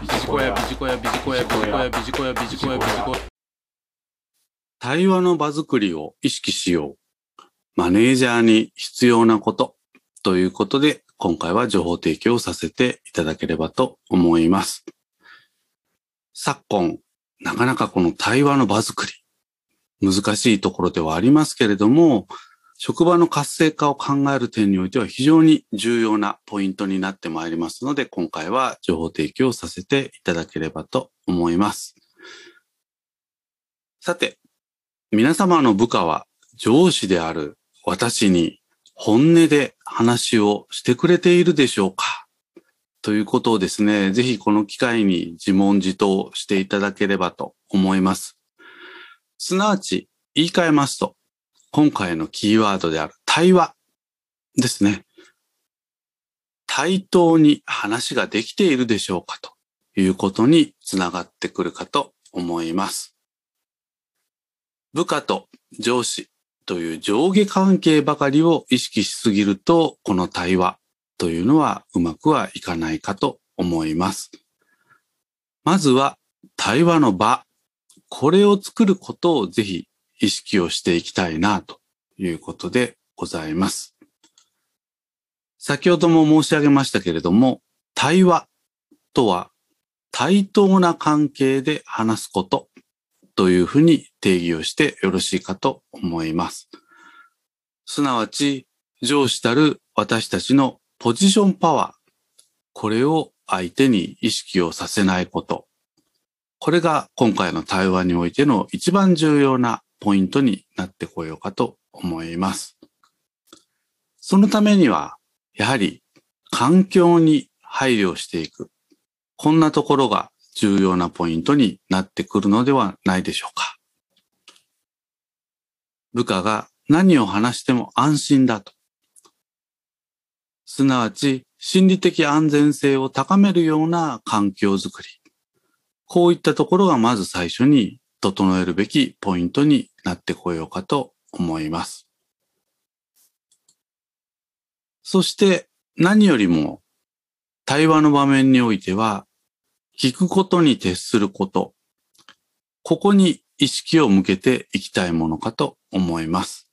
ビジコヤビジコヤビジコヤビジコヤビジコヤビジコヤビジコヤ対話の場作りを意識しよう。マネージャーに必要なことということで、今回は情報提供させていただければと思います。昨今、なかなかこの対話の場作り、難しいところではありますけれども、職場の活性化を考える点においては非常に重要なポイントになってまいりますので、今回は情報提供させていただければと思います。さて、皆様の部下は上司である私に本音で話をしてくれているでしょうか？ということをですね、ぜひこの機会に自問自答していただければと思います。すなわち言い換えますと、今回のキーワードである対話ですね。対等に話ができているでしょうかということにつながってくるかと思います。部下と上司という上下関係ばかりを意識しすぎると、この対話というのはうまくはいかないかと思います。まずは対話の場、これを作ることをぜひ意識をしていきたいなということでございます。先ほども申し上げましたけれども、対話とは対等な関係で話すことというふうに定義をしてよろしいかと思います。すなわち、上司たる私たちのポジションパワー、これを相手に意識をさせないこと。これが今回の対話においての一番重要なポイントになってこようかと思います。そのためには、やはり環境に配慮していく。こんなところが重要なポイントになってくるのではないでしょうか。部下が何を話しても安心だと。すなわち心理的安全性を高めるような環境づくり。こういったところがまず最初に整えるべきポイントになってこようかと思います。そして何よりも対話の場面においては聞くことに徹すること。ここに意識を向けていきたいものかと思います。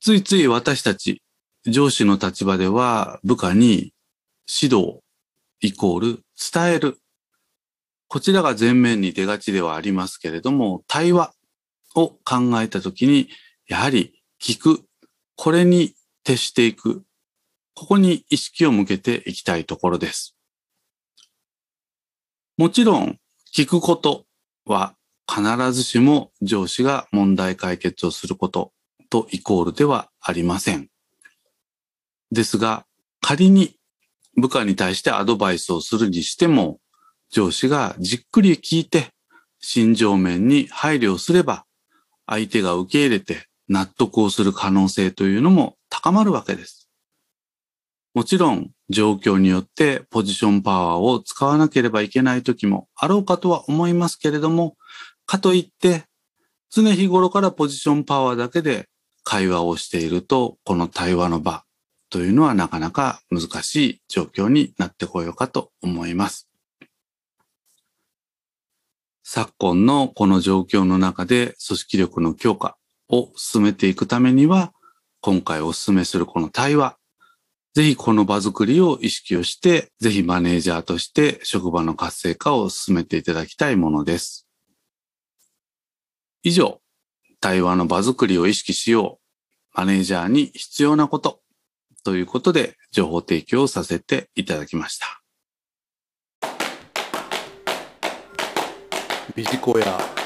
ついつい私たち上司の立場では部下に指導イコール伝える。こちらが前面に出がちではありますけれども、対話を考えたときに、やはり聞く。これに徹していく。ここに意識を向けていきたいところです。もちろん、聞くことは必ずしも上司が問題解決をすることとイコールではありません。ですが、仮に部下に対してアドバイスをするにしても、上司がじっくり聞いて、心情面に配慮すれば、相手が受け入れて納得をする可能性というのも高まるわけです。もちろん、状況によってポジションパワーを使わなければいけない時もあろうかとは思いますけれども、かといって、常日頃からポジションパワーだけで会話をしていると、この対話の場というのはなかなか難しい状況になってこようかと思います。昨今のこの状況の中で組織力の強化を進めていくためには、今回お勧めするこの対話、ぜひこの場作りを意識をして、ぜひマネージャーとして職場の活性化を進めていただきたいものです。以上、対話の場作りを意識しよう、マネージャーに必要なことということで情報提供をさせていただきました。ビジコや。